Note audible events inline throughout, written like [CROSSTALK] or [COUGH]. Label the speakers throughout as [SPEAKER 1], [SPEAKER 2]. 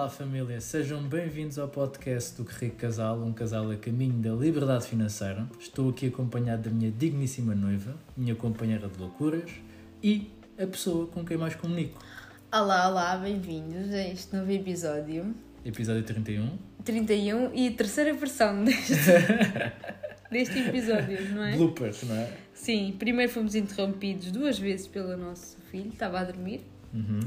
[SPEAKER 1] Olá família, sejam bem-vindos ao podcast do Rico Casal, um casal a caminho da liberdade financeira. Estou aqui acompanhado da minha digníssima noiva, minha companheira de loucuras e a pessoa com quem mais comunico.
[SPEAKER 2] Olá, olá, bem-vindos a este novo episódio.
[SPEAKER 1] Episódio 31.
[SPEAKER 2] 31 e terceira versão [LAUGHS] deste, deste episódio, não é?
[SPEAKER 1] Bloopers, não é?
[SPEAKER 2] Sim, primeiro fomos interrompidos duas vezes pelo nosso filho, estava a dormir.
[SPEAKER 1] Uhum.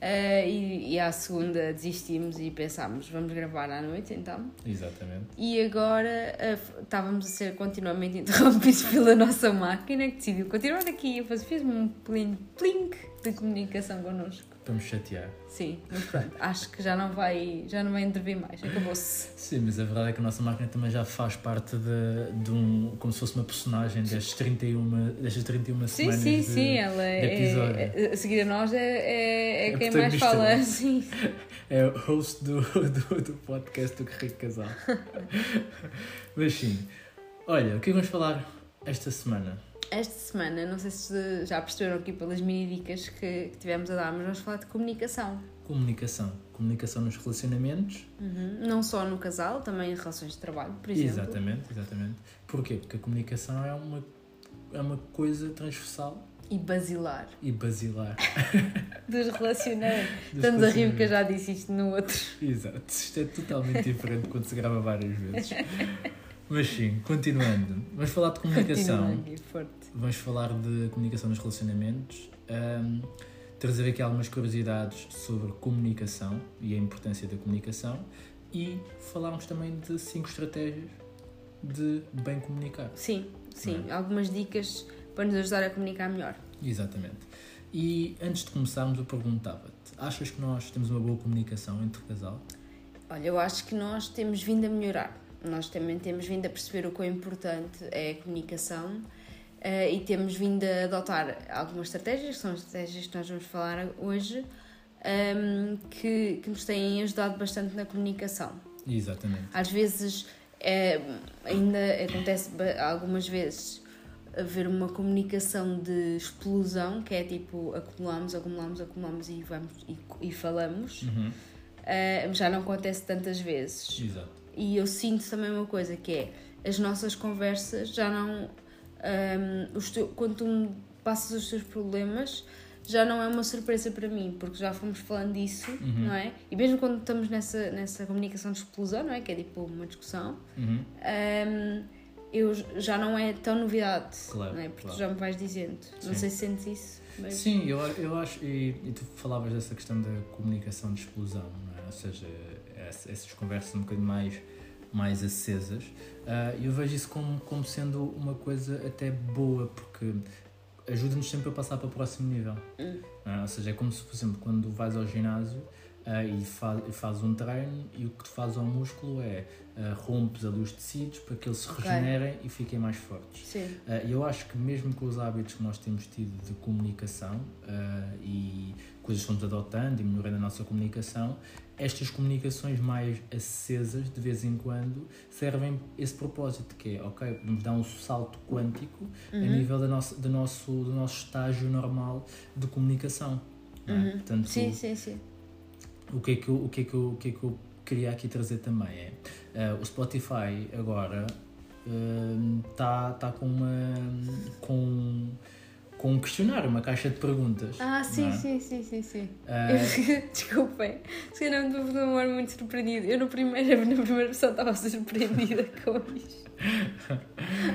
[SPEAKER 2] Uh, e, e à segunda desistimos e pensámos, vamos gravar à noite então.
[SPEAKER 1] Exatamente.
[SPEAKER 2] E agora uh, estávamos a ser continuamente [LAUGHS] interrompidos pela nossa máquina que decidiu continuar aqui e fez-me um plink, plink de comunicação connosco.
[SPEAKER 1] Para me chatear.
[SPEAKER 2] Sim, mas pronto, acho que já não vai, já não vai intervir mais, acabou-se.
[SPEAKER 1] Sim, mas a verdade é que a nossa máquina também já faz parte de, de um. como se fosse uma personagem destas 31, destas 31
[SPEAKER 2] sim,
[SPEAKER 1] semanas.
[SPEAKER 2] Sim,
[SPEAKER 1] de,
[SPEAKER 2] sim, ela é, é, A seguir a nós é, é, é,
[SPEAKER 1] É
[SPEAKER 2] quem mais
[SPEAKER 1] não
[SPEAKER 2] fala,
[SPEAKER 1] é? [LAUGHS]
[SPEAKER 2] sim.
[SPEAKER 1] É o host do, do, do podcast do Rico Casal. [LAUGHS] Mas sim, olha, o que é que vamos falar esta semana?
[SPEAKER 2] Esta semana, não sei se já perceberam aqui pelas mini dicas que, que tivemos a dar, mas vamos falar de comunicação.
[SPEAKER 1] Comunicação. Comunicação nos relacionamentos.
[SPEAKER 2] Uhum. Não só no casal, também em relações de trabalho, por exemplo.
[SPEAKER 1] Exatamente, exatamente. Porquê? Porque a comunicação é uma, é uma coisa transversal
[SPEAKER 2] E basilar.
[SPEAKER 1] e basilar. [LAUGHS]
[SPEAKER 2] Dos relacionamentos. Estamos a rir porque eu já disse isto no outro.
[SPEAKER 1] Exato. Isto é totalmente diferente quando se grava várias vezes. Mas sim, continuando. Vamos falar de comunicação.
[SPEAKER 2] Continua aqui, forte.
[SPEAKER 1] Vamos falar de comunicação nos relacionamentos. ahm, trazer aqui algumas curiosidades sobre comunicação e a importância da comunicação. E falarmos também de cinco estratégias de bem comunicar.
[SPEAKER 2] Sim, sim.
[SPEAKER 1] É?
[SPEAKER 2] Algumas dicas para nos ajudar a comunicar melhor.
[SPEAKER 1] Exatamente. E antes de começarmos, eu perguntava-te: achas que nós temos uma boa comunicação entre casal?
[SPEAKER 2] Olha, eu acho que nós temos vindo a melhorar. Nós também temos vindo a perceber o quão importante é a comunicação eh, e temos vindo a adotar algumas estratégias, que são as estratégias que nós vamos falar hoje, ehm, que, que nos têm ajudado bastante na comunicação.
[SPEAKER 1] Exatamente.
[SPEAKER 2] Às vezes, eh, ainda acontece algumas vezes haver uma comunicação de explosão, que é tipo acumulamos, acumulamos, acumulamos e, vamos, e, e falamos.
[SPEAKER 1] Uhum.
[SPEAKER 2] Eh, já não acontece tantas vezes.
[SPEAKER 1] Exato.
[SPEAKER 2] E eu sinto também uma coisa que é as nossas conversas já não. Teu- quando tu me passas os teus problemas, já não é uma surpresa para mim, porque já fomos falando disso,
[SPEAKER 1] Uhum.
[SPEAKER 2] não é? E mesmo quando estamos nessa, nessa comunicação de explosão, não é? Que é tipo uma discussão,
[SPEAKER 1] Uhum.
[SPEAKER 2] ahm, eu já não é tão novidade,
[SPEAKER 1] Claro,
[SPEAKER 2] não é? Porque
[SPEAKER 1] claro.
[SPEAKER 2] tu já me vais dizendo. Não
[SPEAKER 1] Sim.
[SPEAKER 2] sei se sentes isso. Mas...
[SPEAKER 1] Sim, eu, eu acho, e, e tu falavas dessa questão da comunicação de explosão, não é? ou seja, essa- essas conversas um bocadinho mais, mais acesas, Ah, eu vejo isso como, como sendo uma coisa até boa, porque ajuda-nos sempre a passar para o próximo nível.
[SPEAKER 2] Hum.
[SPEAKER 1] é? Ou seja, é como se, por exemplo, quando vais ao ginásio ah, e, faz, e fazes um treino e o que tu fazes ao músculo é ah, rompes ali os tecidos para que eles se regenerem e fiquem mais fortes.
[SPEAKER 2] Sim.
[SPEAKER 1] Uh, eu acho que mesmo com os hábitos que nós temos tido de comunicação uh, e coisas que fomos adotando e melhorando a nossa comunicação, estas comunicações mais acesas, de vez em quando, servem esse propósito, que é, ok, podemos dar um salto quântico a
[SPEAKER 2] Uhum.
[SPEAKER 1] nível da nossa, do, nosso, do nosso estágio normal de comunicação. é?
[SPEAKER 2] Uhum.
[SPEAKER 1] Portanto,
[SPEAKER 2] Sim, sim, sim.
[SPEAKER 1] o que é que eu, o que é que eu, o que é que eu queria aqui trazer também é eh, o Spotify agora está tá com uma com com um questionário, uma caixa de perguntas.
[SPEAKER 2] Ah, sim,
[SPEAKER 1] não é?
[SPEAKER 2] sim, sim, sim, sim. Eu- [LAUGHS] Desculpem, se calhar me demora muito surpreendido. Eu no primeiro, [LAUGHS] na primeira versão estava surpreendida [LAUGHS] com isto.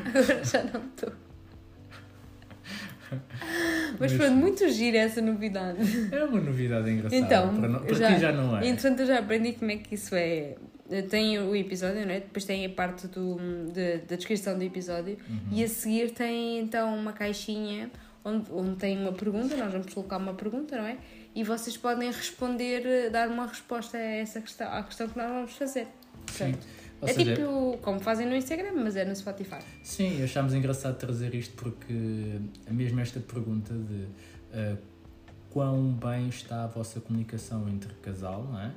[SPEAKER 2] Agora já não estou. Mas
[SPEAKER 1] Mas-
[SPEAKER 2] pronto, muito gira essa novidade.
[SPEAKER 1] é uma novidade engraçada.
[SPEAKER 2] Então,
[SPEAKER 1] para,
[SPEAKER 2] já-
[SPEAKER 1] ti já não é.
[SPEAKER 2] Entretanto, eu já aprendi como é que isso é. Tem o episódio, não é? Depois tem a parte do, de- da descrição do episódio.
[SPEAKER 1] Uhum.
[SPEAKER 2] E a seguir tem então uma caixinha onde, onde tem uma pergunta, nós vamos colocar uma pergunta, não é? E vocês podem responder, eh, dar uma resposta a essa questão, à questão que nós vamos fazer.
[SPEAKER 1] Sim. Ou
[SPEAKER 2] é
[SPEAKER 1] seja,
[SPEAKER 2] tipo como fazem no Instagram, mas é no Spotify.
[SPEAKER 1] Sim, achámos engraçado trazer isto porque mesmo esta pergunta de ah, quão bem está a vossa comunicação entre casal, não é?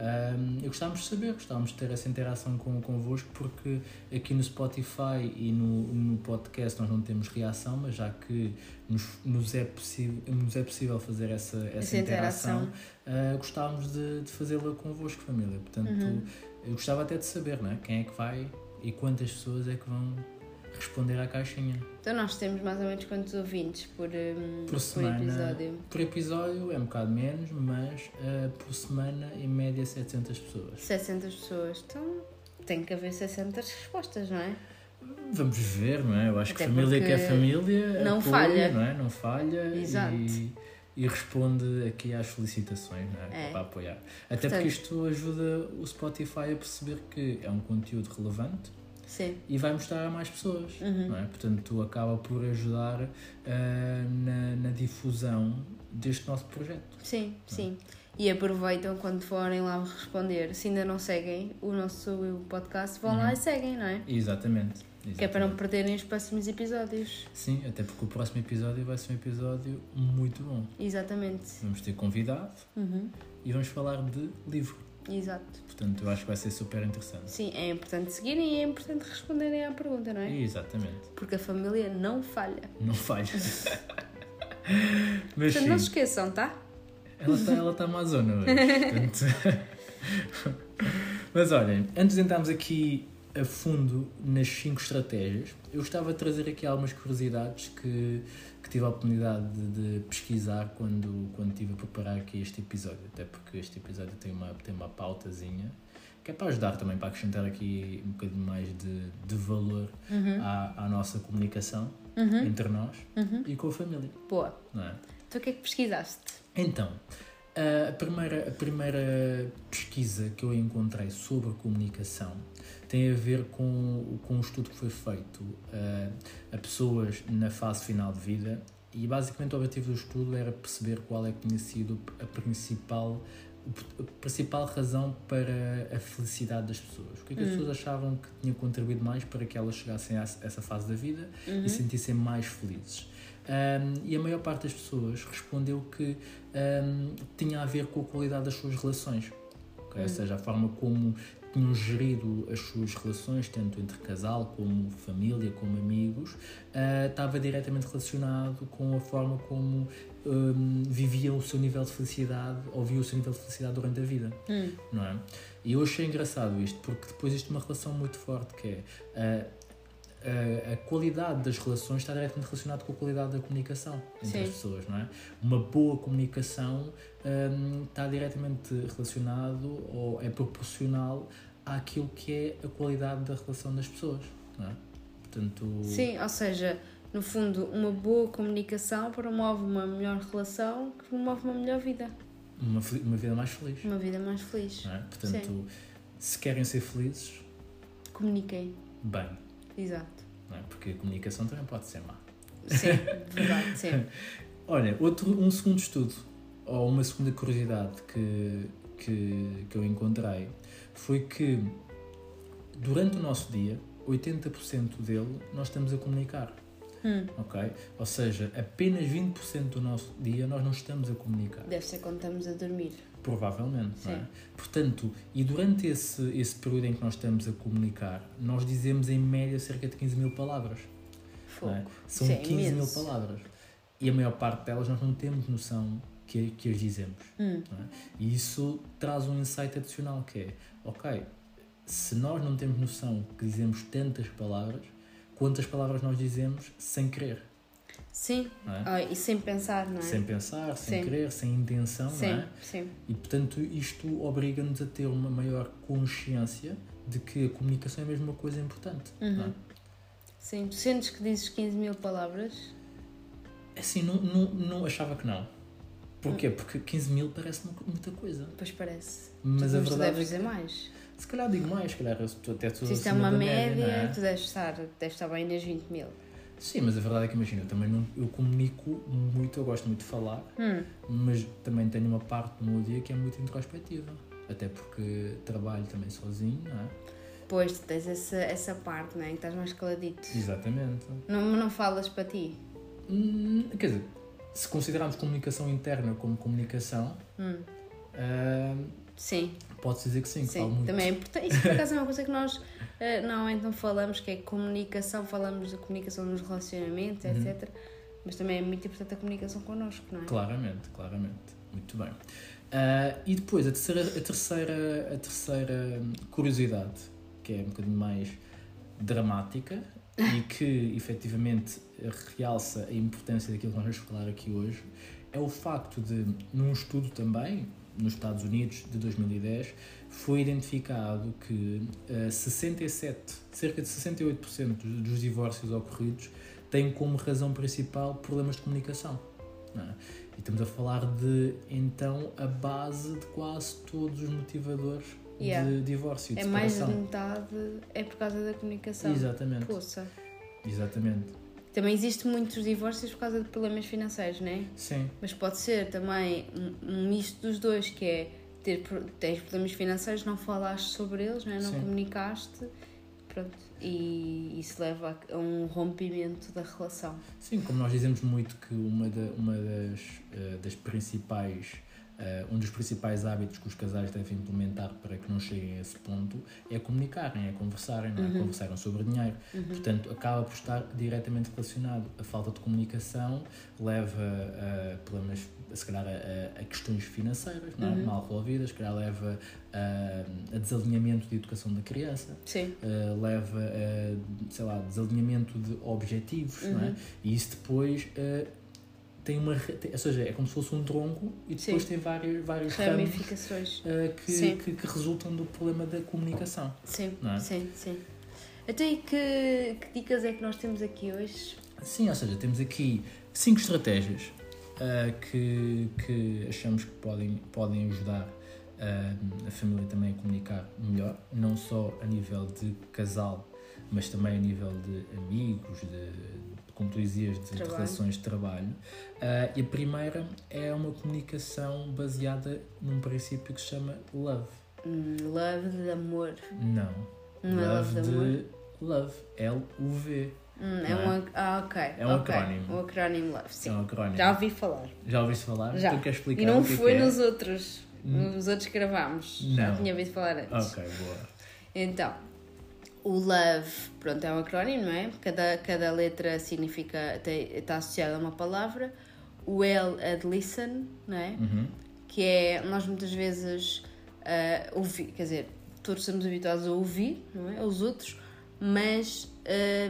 [SPEAKER 1] Um, eu gostávamos de saber, gostávamos de ter essa interação com, convosco, porque aqui no Spotify e no, no podcast nós não temos reação, mas já que nos, nos, é, possível, nos é possível fazer essa, essa, essa interação, interação. Uh, gostávamos de, de fazê-la convosco, família. Portanto, uhum. Eu gostava até de saber né, quem é que vai e quantas pessoas é que vão responder à caixinha.
[SPEAKER 2] Então nós temos mais ou menos quantos ouvintes por, um,
[SPEAKER 1] por, semana, por episódio? Por episódio é um bocado menos, mas uh, por semana em média 700 pessoas.
[SPEAKER 2] 700 pessoas, então tem que haver 600 respostas, não é?
[SPEAKER 1] Vamos ver, não é? Eu acho Até que família que é família
[SPEAKER 2] não apoia, falha,
[SPEAKER 1] não é? Não falha
[SPEAKER 2] Exato.
[SPEAKER 1] E, e responde aqui às solicitações não é? É. para apoiar. Até Portanto, porque isto ajuda o Spotify a perceber que é um conteúdo relevante
[SPEAKER 2] Sim.
[SPEAKER 1] e vai mostrar a mais pessoas. Uhum. É? Portanto, acaba por ajudar uh, na, na difusão deste nosso projeto.
[SPEAKER 2] Sim, é? sim. E aproveitam quando forem lá responder. Se ainda não seguem o nosso podcast, vão uhum. lá e seguem, não é?
[SPEAKER 1] Exatamente. Exatamente.
[SPEAKER 2] Que é para não perderem os próximos episódios.
[SPEAKER 1] Sim, até porque o próximo episódio vai ser um episódio muito bom.
[SPEAKER 2] Exatamente.
[SPEAKER 1] Vamos ter convidado
[SPEAKER 2] uhum.
[SPEAKER 1] e vamos falar de livro.
[SPEAKER 2] Exato.
[SPEAKER 1] Portanto, eu acho que vai ser super interessante.
[SPEAKER 2] Sim, é importante seguirem e é importante responderem à pergunta, não é?
[SPEAKER 1] Exatamente.
[SPEAKER 2] Porque a família não falha.
[SPEAKER 1] Não falha. [LAUGHS]
[SPEAKER 2] Mas portanto, sim. não se esqueçam, tá?
[SPEAKER 1] Ela está ela tá amazona hoje. portanto... [LAUGHS] Mas olhem, antes de entrarmos aqui a fundo nas 5 estratégias, eu gostava de trazer aqui algumas curiosidades que que tive a oportunidade de, de, pesquisar quando, quando estive a preparar aqui este episódio, até porque este episódio tem uma, tem uma pautazinha que é para ajudar também, para acrescentar aqui um bocadinho mais de, de valor
[SPEAKER 2] uhum.
[SPEAKER 1] à, à nossa comunicação
[SPEAKER 2] uhum.
[SPEAKER 1] entre nós
[SPEAKER 2] uhum.
[SPEAKER 1] e com a família.
[SPEAKER 2] Boa.
[SPEAKER 1] Não é?
[SPEAKER 2] Então o que é que pesquisaste?
[SPEAKER 1] Então, primeira, a primeira pesquisa que eu encontrei sobre comunicação tem a ver com, com um estudo que foi feito uh, a pessoas na fase final de vida e basicamente o objetivo do estudo era perceber qual é que tinha sido a principal a principal razão para a felicidade das pessoas. O que é que as uhum. pessoas achavam que tinha contribuído mais para que elas chegassem a essa fase da vida
[SPEAKER 2] uhum.
[SPEAKER 1] e sentissem mais felizes? Um, e a maior parte das pessoas respondeu que um, tinha a ver com a qualidade das suas relações. Okay? Ou hum. seja, a forma como tinham gerido as suas relações, tanto entre casal como família, como amigos, uh, estava diretamente relacionado com a forma como um, viviam o seu nível de felicidade ou viam o seu nível de felicidade durante a vida.
[SPEAKER 2] Hum.
[SPEAKER 1] Não é? E eu achei engraçado isto, porque depois existe uma relação muito forte que é. Uh, a, a, qualidade das relações está diretamente relacionada com a qualidade da comunicação entre Sim. as pessoas, não é? Uma boa comunicação um, está diretamente relacionado ou é proporcional àquilo que é a qualidade da relação das pessoas, não é? Portanto...
[SPEAKER 2] Sim, ou seja, no fundo, uma boa comunicação promove uma melhor relação que promove uma melhor vida.
[SPEAKER 1] Uma, uma vida mais feliz.
[SPEAKER 2] Uma vida mais feliz.
[SPEAKER 1] É? Portanto, Sim. se querem ser felizes,
[SPEAKER 2] comuniquem.
[SPEAKER 1] Bem.
[SPEAKER 2] Exato.
[SPEAKER 1] É? Porque a comunicação também pode ser má.
[SPEAKER 2] Sim, [LAUGHS] verdade, sim.
[SPEAKER 1] Olha, outro, um segundo estudo, ou uma segunda curiosidade que, que, que eu encontrei, foi que durante o nosso dia, 80% dele nós estamos a comunicar.
[SPEAKER 2] Hum.
[SPEAKER 1] Ok? Ou seja, apenas 20% do nosso dia nós não estamos a comunicar.
[SPEAKER 2] Deve ser quando estamos a dormir.
[SPEAKER 1] Provavelmente, Sim. não é? Portanto, e durante esse, esse período em que nós estamos a comunicar, nós dizemos em média cerca de 15 mil palavras. É? São Sim, 15 imenso. mil palavras. E a maior parte delas nós não temos noção que, que as dizemos.
[SPEAKER 2] Hum.
[SPEAKER 1] É? E isso traz um insight adicional que é, ok, se nós não temos noção que dizemos tantas palavras, quantas palavras nós dizemos sem querer?
[SPEAKER 2] Sim, é? ah, e sem pensar, não é?
[SPEAKER 1] Sem pensar, sem sim. querer, sem intenção,
[SPEAKER 2] sim,
[SPEAKER 1] não é?
[SPEAKER 2] Sim.
[SPEAKER 1] E portanto isto obriga-nos a ter uma maior consciência de que a comunicação é mesmo uma coisa importante.
[SPEAKER 2] Uhum.
[SPEAKER 1] Não é?
[SPEAKER 2] Sim, tu sentes que dizes 15 mil palavras?
[SPEAKER 1] Assim, não, não, não achava que não. Porquê? Hum. Porque 15 mil parece muita coisa.
[SPEAKER 2] Pois parece.
[SPEAKER 1] Mas
[SPEAKER 2] tu
[SPEAKER 1] a verdade
[SPEAKER 2] deves
[SPEAKER 1] é
[SPEAKER 2] dizer mais.
[SPEAKER 1] Se calhar digo mais, se calhar até
[SPEAKER 2] Se isto é uma média, média é? tu deves estar, deves estar bem nas 20 mil.
[SPEAKER 1] Sim, mas a verdade é que imagina, eu também não, eu comunico muito, eu gosto muito de falar,
[SPEAKER 2] hum.
[SPEAKER 1] mas também tenho uma parte do meu dia que é muito introspectiva. Até porque trabalho também sozinho, não é?
[SPEAKER 2] Pois, tu tens essa, essa parte, não é? Que estás mais caladito.
[SPEAKER 1] Exatamente.
[SPEAKER 2] Não, não falas para ti?
[SPEAKER 1] Hum, quer dizer, se considerarmos comunicação interna como comunicação,
[SPEAKER 2] hum.
[SPEAKER 1] uh,
[SPEAKER 2] Sim,
[SPEAKER 1] Pode-se dizer que sim, que
[SPEAKER 2] sim.
[SPEAKER 1] falo muito.
[SPEAKER 2] Também é importante. Isso por acaso é uma coisa que nós eh, normalmente não falamos, que é comunicação, falamos de comunicação nos relacionamentos,
[SPEAKER 1] Uhum.
[SPEAKER 2] etc. Mas também é muito importante a comunicação connosco, não é?
[SPEAKER 1] Claramente, claramente. Muito bem. Ah, e depois, a terceira, a, terceira, a terceira curiosidade, que é um bocadinho mais dramática e [LAUGHS] que efetivamente realça a importância daquilo que nós vamos falar aqui hoje, é o facto de, num estudo também, nos Estados Unidos, de 2010, foi identificado que ah, 67, cerca de 68% dos, divórcios ocorridos têm como razão principal problemas de comunicação. é? E estamos a falar de, então, a base de quase todos os motivadores
[SPEAKER 2] Yeah.
[SPEAKER 1] de divórcio, de
[SPEAKER 2] É mais de
[SPEAKER 1] separação.
[SPEAKER 2] metade é por causa da comunicação.
[SPEAKER 1] Exatamente,
[SPEAKER 2] Poça.
[SPEAKER 1] exatamente.
[SPEAKER 2] Também existem muitos divórcios por causa de problemas financeiros, não é?
[SPEAKER 1] Sim,
[SPEAKER 2] Mas pode ser também um, misto dos dois, que é ter tens problemas financeiros, não falaste sobre eles, não, é? não comunicaste, pronto, e isso leva a, a um rompimento da relação.
[SPEAKER 1] sim, como nós dizemos muito que uma, da, uma das, eh, das principais, eh, um dos principais hábitos que os casais devem implementar para que não cheguem a esse ponto é comunicarem, é conversarem, não é?
[SPEAKER 2] Uhum.
[SPEAKER 1] conversarem sobre dinheiro. Portanto, acaba por estar diretamente relacionado. A falta de comunicação leva a problemas, se calhar, a, a questões financeiras não é?
[SPEAKER 2] Uhum.
[SPEAKER 1] mal resolvidas, se calhar leva a, a desalinhamento de educação da criança, eh, leva a, sei lá, desalinhamento de objetivos, não é?
[SPEAKER 2] Uhum.
[SPEAKER 1] E isso depois eh, tem uma, tem- ou seja, é como se fosse um tronco e depois
[SPEAKER 2] Sim.
[SPEAKER 1] tem vários, vários ramos
[SPEAKER 2] ramificações.
[SPEAKER 1] eh, que, que, que resultam do problema da comunicação.
[SPEAKER 2] Sim,
[SPEAKER 1] é?
[SPEAKER 2] sim, sim. Então, e que, que dicas é que nós temos aqui hoje?
[SPEAKER 1] Sim, ou seja, temos aqui cinco estratégias ah, que, que achamos que podem, podem ajudar ah, a família também a comunicar melhor, não só a nível de casal, mas também a nível de amigos, de, como tu dizias, de,
[SPEAKER 2] Trabalho.
[SPEAKER 1] relações de trabalho. Ah, e a primeira é uma comunicação baseada num princípio que se chama love.
[SPEAKER 2] Hum, love de amor.
[SPEAKER 1] Não.
[SPEAKER 2] Não é love de amor?
[SPEAKER 1] love. L-U-V.
[SPEAKER 2] Hum, é
[SPEAKER 1] é?
[SPEAKER 2] um, ah, ok.
[SPEAKER 1] É um
[SPEAKER 2] ok.
[SPEAKER 1] acrónimo.
[SPEAKER 2] Acrónimo love, sim.
[SPEAKER 1] É um acrónimo.
[SPEAKER 2] Já ouvi falar.
[SPEAKER 1] Já ouviste falar?
[SPEAKER 2] Já.
[SPEAKER 1] Tu queres explicar
[SPEAKER 2] E não
[SPEAKER 1] é
[SPEAKER 2] foi
[SPEAKER 1] que é?
[SPEAKER 2] nos outros.
[SPEAKER 1] Hum.
[SPEAKER 2] Nos outros que gravámos. Já
[SPEAKER 1] Não.
[SPEAKER 2] tinha ouvido falar antes.
[SPEAKER 1] Ok, boa.
[SPEAKER 2] Então, o love, pronto, é um acrónimo, não é? Cada, cada letra significa, está associada a uma palavra. O L é de listen, não é?
[SPEAKER 1] Uhum.
[SPEAKER 2] Que é, nós muitas vezes ouvir, quer dizer, todos estamos habituados a ouvir, não é? Os outros, mas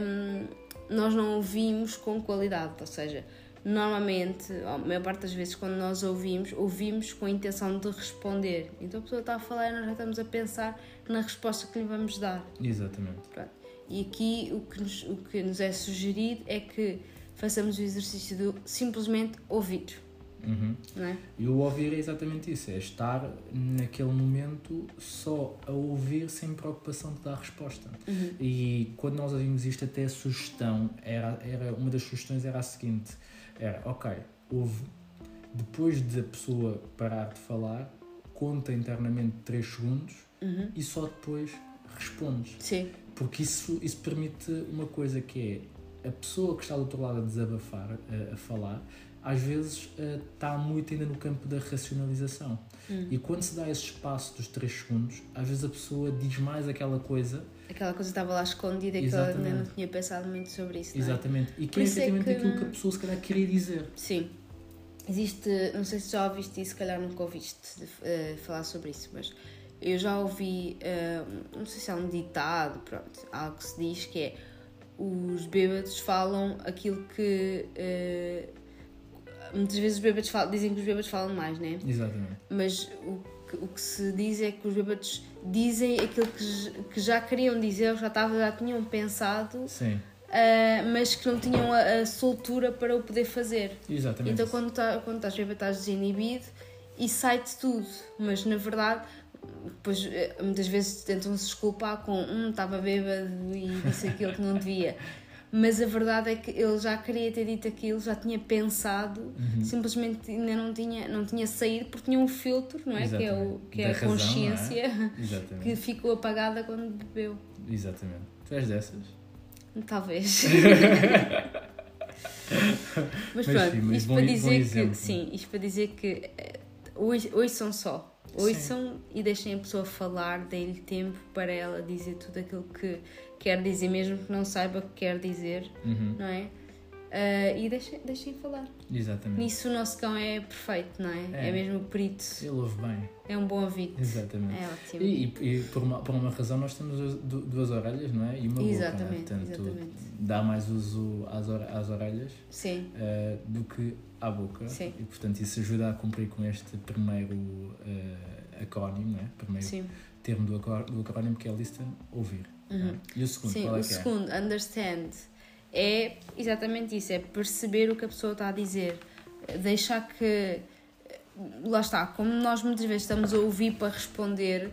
[SPEAKER 2] hum, nós não ouvimos com qualidade, ou seja, normalmente, a maior parte das vezes quando nós ouvimos, ouvimos com a intenção de responder. Então a pessoa está a falar e nós já estamos a pensar na resposta que lhe vamos dar.
[SPEAKER 1] Exatamente.
[SPEAKER 2] Pronto. E aqui o que, nos, o que nos é sugerido é que façamos o exercício de simplesmente ouvir,
[SPEAKER 1] Uhum.
[SPEAKER 2] não é?
[SPEAKER 1] E o ouvir é exatamente isso, é estar naquele momento só a ouvir sem preocupação de dar resposta.
[SPEAKER 2] Uhum.
[SPEAKER 1] E quando nós ouvimos isto, até a sugestão, era, era, uma das sugestões era a seguinte, era, ok, ouve, depois de a pessoa parar de falar, conta internamente 3 segundos
[SPEAKER 2] Uhum.
[SPEAKER 1] e só depois respondes.
[SPEAKER 2] Sim,
[SPEAKER 1] Porque isso, isso permite uma coisa que é a pessoa que está do outro lado a desabafar, a, a falar, às vezes eh, está muito ainda no campo da racionalização.
[SPEAKER 2] Hum.
[SPEAKER 1] E quando se dá esse espaço dos 3 segundos, às vezes a pessoa diz mais aquela coisa,
[SPEAKER 2] aquela coisa estava lá escondida e que ela ainda não
[SPEAKER 1] Exatamente.
[SPEAKER 2] tinha pensado muito sobre isso, é?
[SPEAKER 1] exatamente, e que é
[SPEAKER 2] é
[SPEAKER 1] efetivamente
[SPEAKER 2] que-
[SPEAKER 1] aquilo que a pessoa se calhar queria dizer.
[SPEAKER 2] Sim. Existe, não sei se já ouviste isso, se calhar nunca ouviste de, eh, falar sobre isso, mas eu já ouvi, eh, não sei se é um ditado, pronto, algo que se diz que é os bêbados falam aquilo que. Muitas vezes os bêbados falam, dizem que os bêbados falam mais, né?
[SPEAKER 1] Exatamente.
[SPEAKER 2] Mas o o que se diz é que os bêbados dizem aquilo que, que já queriam dizer, já, tava, já tinham pensado,
[SPEAKER 1] Sim,
[SPEAKER 2] ah, mas que não tinham a, a soltura para o poder fazer.
[SPEAKER 1] exatamente.
[SPEAKER 2] Então quando, tá, quando estás bêbado estás desinibido e sai-te tudo, mas na verdade depois eh, muitas vezes tentam-se desculpar com um estava bêbado e disse aquilo que não devia. [LAUGHS] Mas a verdade é que ele já queria ter dito aquilo, já tinha pensado,
[SPEAKER 1] Uhum.
[SPEAKER 2] simplesmente ainda não tinha, não tinha saído porque tinha um filtro, não é? Que é, o,
[SPEAKER 1] Exatamente.
[SPEAKER 2] que é a
[SPEAKER 1] razão, é?
[SPEAKER 2] consciência
[SPEAKER 1] Exatamente.
[SPEAKER 2] que ficou apagada quando bebeu.
[SPEAKER 1] Exatamente. Tu és dessas?
[SPEAKER 2] Talvez. [LAUGHS] mas
[SPEAKER 1] Mas
[SPEAKER 2] pronto,
[SPEAKER 1] sim, mas
[SPEAKER 2] isto
[SPEAKER 1] bom-
[SPEAKER 2] para dizer que sim, isto para dizer que eh, são só. Ouçam e deixem a pessoa falar, deem-lhe tempo para ela dizer tudo aquilo que quer dizer, mesmo que não saiba o que quer dizer,
[SPEAKER 1] Uhum.
[SPEAKER 2] não é? Ah, e deixem, deixem falar.
[SPEAKER 1] Exatamente.
[SPEAKER 2] Nisso o nosso cão é perfeito, não é?
[SPEAKER 1] É.
[SPEAKER 2] É, mesmo perito.
[SPEAKER 1] Ele ouve bem.
[SPEAKER 2] É um bom ouvido.
[SPEAKER 1] Exatamente.
[SPEAKER 2] É ótimo.
[SPEAKER 1] E, e- e por, uma, por uma razão nós temos duas- du- duas orelhas, não é? E uma
[SPEAKER 2] Exatamente,
[SPEAKER 1] boca. é? Portanto,
[SPEAKER 2] exatamente.
[SPEAKER 1] dá mais uso às, or- às orelhas eh, do que à boca.
[SPEAKER 2] Sim.
[SPEAKER 1] E portanto isso ajuda a cumprir com este primeiro eh, acrónimo, não é? Primeiro
[SPEAKER 2] sim.
[SPEAKER 1] termo do acrónimo que é listen, ouvir. É?
[SPEAKER 2] Uhum.
[SPEAKER 1] E o segundo,
[SPEAKER 2] Sim,
[SPEAKER 1] qual é
[SPEAKER 2] o
[SPEAKER 1] que é?
[SPEAKER 2] segundo, understand, é exatamente isso, é perceber o que a pessoa está a dizer. Deixar que. Lá está, como nós muitas vezes estamos a ouvir para responder,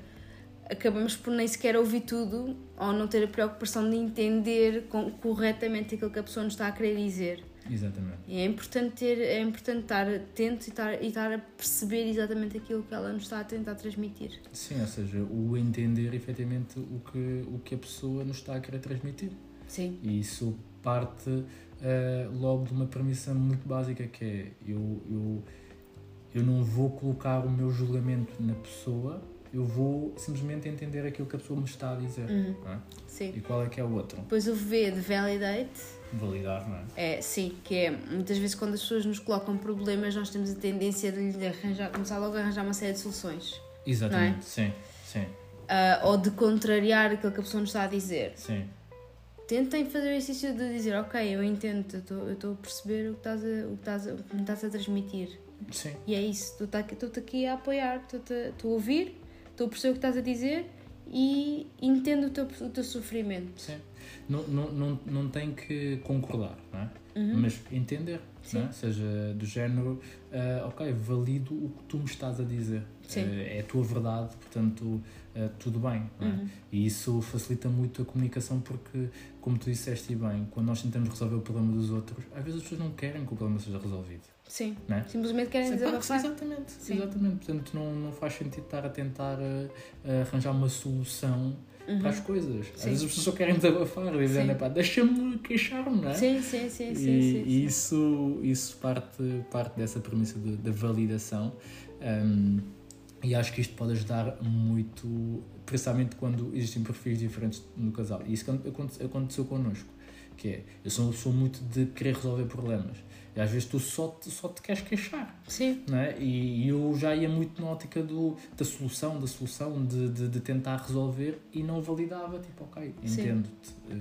[SPEAKER 2] acabamos por nem sequer ouvir tudo ou não ter a preocupação de entender corretamente aquilo que a pessoa nos está a querer dizer.
[SPEAKER 1] Exatamente.
[SPEAKER 2] E é importante, ter, é importante estar atento e estar, e estar a perceber exatamente aquilo que ela nos está a tentar transmitir.
[SPEAKER 1] Sim, ou seja, o entender efetivamente o que, o que a pessoa nos está a querer transmitir.
[SPEAKER 2] Sim,
[SPEAKER 1] E isso parte eh, logo de uma premissa muito básica que é eu, eu, eu não vou colocar o meu julgamento na pessoa, eu vou simplesmente entender aquilo que a pessoa me está a dizer.
[SPEAKER 2] Uhum.
[SPEAKER 1] é?
[SPEAKER 2] sim.
[SPEAKER 1] E qual é que é o outro?
[SPEAKER 2] Depois o V de validate
[SPEAKER 1] Validar, não é?
[SPEAKER 2] É, sim, que é muitas vezes quando as pessoas nos colocam problemas, nós temos a tendência de lhe arranjar, começar logo a arranjar uma série de soluções.
[SPEAKER 1] Exatamente, sim, sim,
[SPEAKER 2] Ah, ou de contrariar aquilo que a pessoa nos está a dizer.
[SPEAKER 1] sim.
[SPEAKER 2] Tentem fazer o exercício de dizer, ok, eu entendo, eu estou- a perceber o que, estás a, o, que estás a, o que me estás a transmitir.
[SPEAKER 1] Sim,
[SPEAKER 2] E é isso, tá aqui- estou-te aqui a apoiar, estou-te a- estou a ouvir, estou a perceber o que estás a dizer e entendo o teu, o teu sofrimento.
[SPEAKER 1] sim. Não, não, não, não tem que concordar, não é?
[SPEAKER 2] Uhum.
[SPEAKER 1] Mas entender, não é? Seja do género, ah, ok, valido o que tu me estás a dizer. Ah, é a tua verdade, portanto, ah, tudo bem. Não é?
[SPEAKER 2] Uhum.
[SPEAKER 1] E isso facilita muito a comunicação porque, como tu disseste bem, quando nós tentamos resolver o problema dos outros, às vezes as pessoas não querem que o problema seja resolvido.
[SPEAKER 2] Sim,
[SPEAKER 1] Não é?
[SPEAKER 2] simplesmente querem desabafar.
[SPEAKER 1] Exatamente,
[SPEAKER 2] Sim.
[SPEAKER 1] exatamente. Portanto, não, não faz sentido estar a tentar ah, arranjar uma solução
[SPEAKER 2] Uhum.
[SPEAKER 1] para as coisas. Às
[SPEAKER 2] Sim.
[SPEAKER 1] vezes as pessoas só querem desabafar, dizendo. "Epá, deixa-me queixar-me, não é?
[SPEAKER 2] Sim, sim, sim, sim.
[SPEAKER 1] e
[SPEAKER 2] sim, sim.
[SPEAKER 1] isso, isso parte, parte dessa premissa de- da validação. Um, e acho que isto pode ajudar muito, principalmente quando existem perfis diferentes no casal. E isso aconte- aconteceu connosco. Que é, eu sou uma pessoa muito de querer resolver problemas. E às vezes tu só te, só te queres queixar.
[SPEAKER 2] Sim,
[SPEAKER 1] Não é? e, e eu já ia muito na ótica do, da solução, da solução, de, de, de tentar resolver e não validava. Tipo, ok, entendo-te. eh,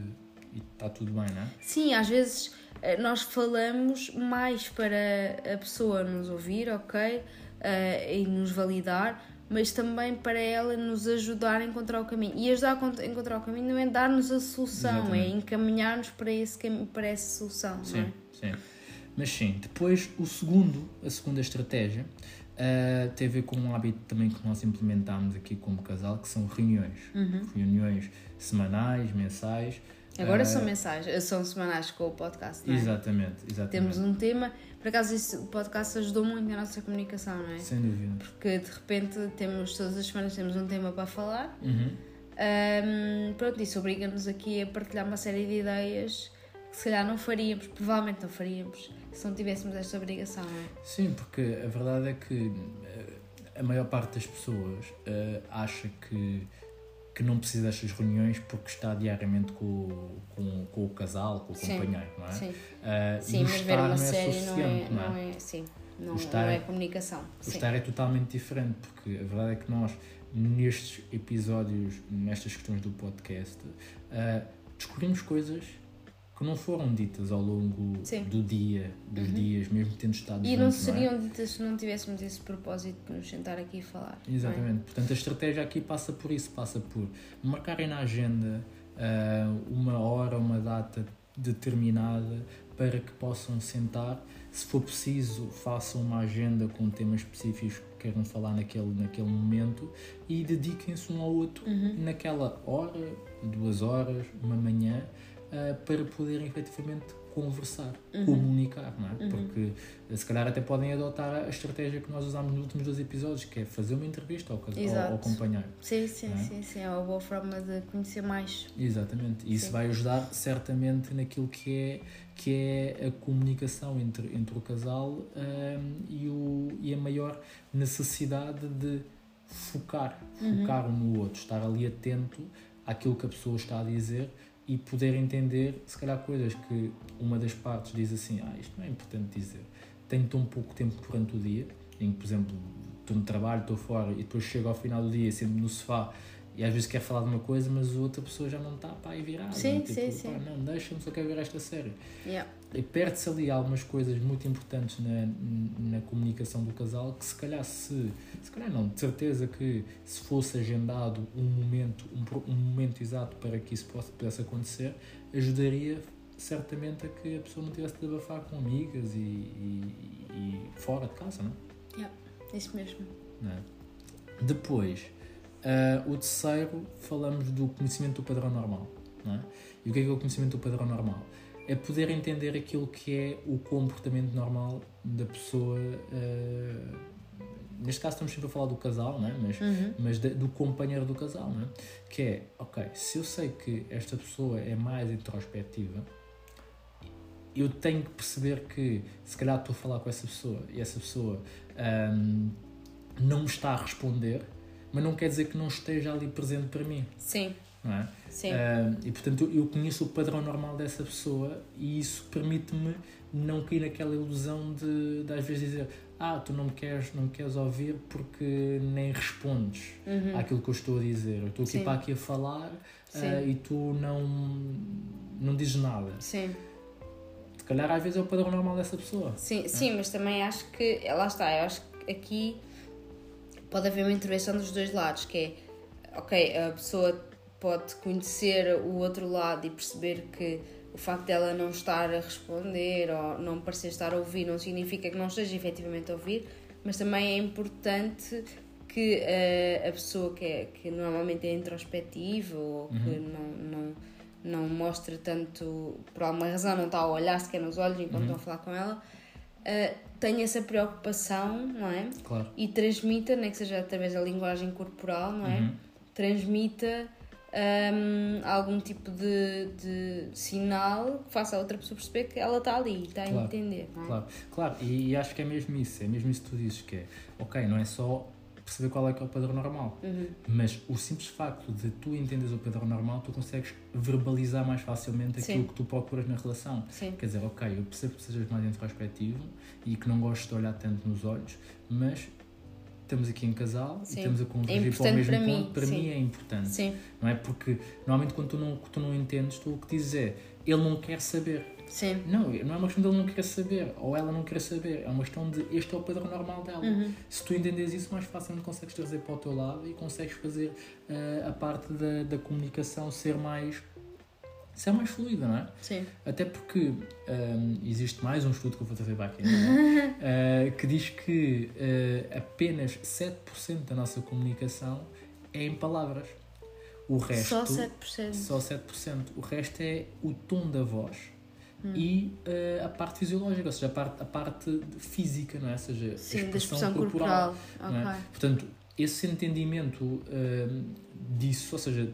[SPEAKER 1] e está tudo bem, não é?
[SPEAKER 2] sim, às vezes eh, nós falamos mais para a pessoa nos ouvir, ok? Eh, e nos validar, mas também para ela nos ajudar a encontrar o caminho. E ajudar a encont- a encontrar o caminho não é dar-nos a solução, é
[SPEAKER 1] Exatamente.
[SPEAKER 2] encaminhar-nos para, esse para essa solução,
[SPEAKER 1] Sim,
[SPEAKER 2] é?
[SPEAKER 1] sim. Mas sim, depois o segundo, a segunda estratégia ah, tem a ver com um hábito também que nós implementámos aqui como casal, que são reuniões. Reuniões semanais, mensais.
[SPEAKER 2] Uhum. Agora
[SPEAKER 1] Ah,
[SPEAKER 2] são mensagens, são semanais com o podcast, não é?
[SPEAKER 1] Exatamente, exatamente.
[SPEAKER 2] Temos um tema, por acaso isso, o podcast ajudou muito na nossa comunicação, não é?
[SPEAKER 1] Sem dúvida.
[SPEAKER 2] Porque de repente temos, todas as semanas temos um tema para falar
[SPEAKER 1] Uhum.
[SPEAKER 2] Ahm, pronto, isso obriga-nos aqui a partilhar uma série de ideias se calhar não faríamos, provavelmente não faríamos, se não tivéssemos esta obrigação, não é?
[SPEAKER 1] Sim, porque a verdade é que eh, a maior parte das pessoas eh, acha que, que não precisa destas reuniões porque está diariamente com, com, com o casal, com o
[SPEAKER 2] Sim,
[SPEAKER 1] companheiro, não é?
[SPEAKER 2] Sim,
[SPEAKER 1] Ah,
[SPEAKER 2] sim
[SPEAKER 1] e o
[SPEAKER 2] mas ver
[SPEAKER 1] estar
[SPEAKER 2] uma
[SPEAKER 1] não é
[SPEAKER 2] série não é,
[SPEAKER 1] suficiente, não é?
[SPEAKER 2] não é, sim, não,
[SPEAKER 1] estar
[SPEAKER 2] não é
[SPEAKER 1] é-
[SPEAKER 2] comunicação.
[SPEAKER 1] O
[SPEAKER 2] Sim.
[SPEAKER 1] estar é totalmente diferente, porque a verdade é que nós, nestes episódios, nestas questões do podcast, ah, descobrimos coisas que não foram ditas ao longo
[SPEAKER 2] Sim.
[SPEAKER 1] do dia, dos
[SPEAKER 2] Uhum.
[SPEAKER 1] dias, mesmo tendo estado
[SPEAKER 2] E não
[SPEAKER 1] juntos, não é?
[SPEAKER 2] seriam ditas se não tivéssemos esse propósito de nos sentar aqui e falar. é?
[SPEAKER 1] Exatamente. Portanto, a estratégia aqui passa por isso, passa por marcarem na agenda ah, uma hora, uma data determinada para que possam sentar. Se for preciso, façam uma agenda com temas específicos que queiram falar naquele, naquele momento e dediquem-se um ao outro
[SPEAKER 2] Uhum.
[SPEAKER 1] naquela hora, duas horas, uma manhã, ah, para poderem efetivamente conversar,
[SPEAKER 2] Uhum.
[SPEAKER 1] comunicar, não é? Porque eh, se calhar até podem adotar a estratégia que nós usámos nos últimos dois episódios, que é fazer uma entrevista ao, ao, ao companheiro.
[SPEAKER 2] Sim, sim,
[SPEAKER 1] é?
[SPEAKER 2] sim, sim, é uma boa forma de conhecer mais.
[SPEAKER 1] Exatamente. E isso vai ajudar certamente naquilo que é, que é a comunicação entre, entre o casal ahm, e, o, e a maior necessidade de focar, focar um no outro, estar ali atento àquilo que a pessoa está a dizer e poder entender, se calhar, coisas que uma das partes diz assim: Ah, isto não é importante dizer. Tenho tão pouco tempo durante o dia, em que, por exemplo, estou no trabalho, estou fora e depois chego ao final do dia, sento no sofá e às vezes quer falar de uma coisa, mas outra pessoa já não está pá, aí virada.
[SPEAKER 2] Sim,
[SPEAKER 1] tipo,
[SPEAKER 2] sim, sim.
[SPEAKER 1] Não, deixa-me, só quero ver esta série.
[SPEAKER 2] Yeah.
[SPEAKER 1] E perde-se ali algumas coisas muito importantes na, na comunicação do casal que se calhar se, se calhar não, de certeza que se fosse agendado um momento, um, um momento exato para que isso possa, pudesse acontecer, ajudaria certamente a que a pessoa não tivesse de abafar com amigas e, e, e fora de casa, não é?
[SPEAKER 2] Isso mesmo.
[SPEAKER 1] É? Depois, ah, o terceiro, falamos do conhecimento do padrão normal. É? E o que é, que é o conhecimento do padrão normal? É poder entender aquilo que é o comportamento normal da pessoa. ah, neste caso, estamos sempre a falar do casal, não é? mas,
[SPEAKER 2] Uhum.
[SPEAKER 1] mas da- do companheiro do casal. Não é? Que é, ok, se eu sei que esta pessoa é mais introspectiva, eu tenho que perceber que se calhar estou a falar com essa pessoa e essa pessoa ahm, não me está a responder, mas não quer dizer que não esteja ali presente para mim,
[SPEAKER 2] Sim,
[SPEAKER 1] é?
[SPEAKER 2] sim.
[SPEAKER 1] Ahm, e portanto eu conheço o padrão normal dessa pessoa e isso permite-me não cair naquela ilusão de, de às vezes dizer ah, tu não me queres, não me queres ouvir porque nem respondes
[SPEAKER 2] Uhum.
[SPEAKER 1] àquilo que eu estou a dizer. Eu estou aqui
[SPEAKER 2] Sim.
[SPEAKER 1] para aqui a falar ah, e tu não, não dizes nada.
[SPEAKER 2] Sim.
[SPEAKER 1] Se calhar às vezes é o padrão normal dessa pessoa.
[SPEAKER 2] Sim, sim, mas também acho que, lá está, eu acho que aqui pode haver uma intervenção dos dois lados, que é, ok, a pessoa pode conhecer o outro lado e perceber que o facto dela não estar a responder ou não parecer estar a ouvir não significa que não esteja efetivamente a ouvir, mas também é importante que eh, a pessoa que, é, que normalmente é introspectiva ou que não, não, não mostra tanto, por alguma razão, não está a olhar sequer nos olhos enquanto estão a falar com ela, eh, tenha essa preocupação, não é?
[SPEAKER 1] Claro.
[SPEAKER 2] E transmita, nem que seja através da linguagem corporal, não é?
[SPEAKER 1] Uhum.
[SPEAKER 2] Transmita hum, algum tipo de, de sinal que faça a outra pessoa perceber que ela está ali, está a
[SPEAKER 1] Claro.
[SPEAKER 2] entender, não é?
[SPEAKER 1] Claro, claro, e, e acho que é mesmo isso, é mesmo isso que tu dizes, que é, ok, não é só perceber qual é que é o padrão normal,
[SPEAKER 2] Uhum.
[SPEAKER 1] mas o simples facto de tu entenderes o padrão normal, tu consegues verbalizar mais facilmente aquilo
[SPEAKER 2] Sim.
[SPEAKER 1] que tu procuras na relação.
[SPEAKER 2] Sim.
[SPEAKER 1] Quer dizer, ok, eu percebo que sejas mais introspectivo e que não gostes de olhar tanto nos olhos, mas estamos aqui em casal
[SPEAKER 2] Sim.
[SPEAKER 1] e estamos a convergir para o mesmo
[SPEAKER 2] para
[SPEAKER 1] ponto,
[SPEAKER 2] mim,
[SPEAKER 1] para
[SPEAKER 2] sim.
[SPEAKER 1] mim é importante.
[SPEAKER 2] Sim,
[SPEAKER 1] Não é? Porque normalmente quando tu não, tu não entendes, tu o que dizes é ele não quer saber.
[SPEAKER 2] sim.
[SPEAKER 1] Não, não é uma questão dele não querer saber ou ela não querer saber, é uma questão de este é o padrão normal dela.
[SPEAKER 2] Uhum.
[SPEAKER 1] Se tu entendes isso, mais facilmente consegues trazer para o teu lado e consegues fazer eh, a parte da, da comunicação ser mais, ser mais fluida, não é?
[SPEAKER 2] Sim.
[SPEAKER 1] Até porque hum, existe mais um estudo que eu vou trazer para aqui, não é? [LAUGHS] Eh, que diz que eh, apenas 7% da nossa comunicação é em palavras. O resto.
[SPEAKER 2] Só 7%.
[SPEAKER 1] Só 7%. O resto é o tom da voz
[SPEAKER 2] Hum.
[SPEAKER 1] e eh, a parte fisiológica, ou seja, a parte, a parte física, não é? Ou seja, a
[SPEAKER 2] Sim, da expressão corporal.
[SPEAKER 1] não é?
[SPEAKER 2] Ok.
[SPEAKER 1] Portanto, esse entendimento hum, disso, ou seja,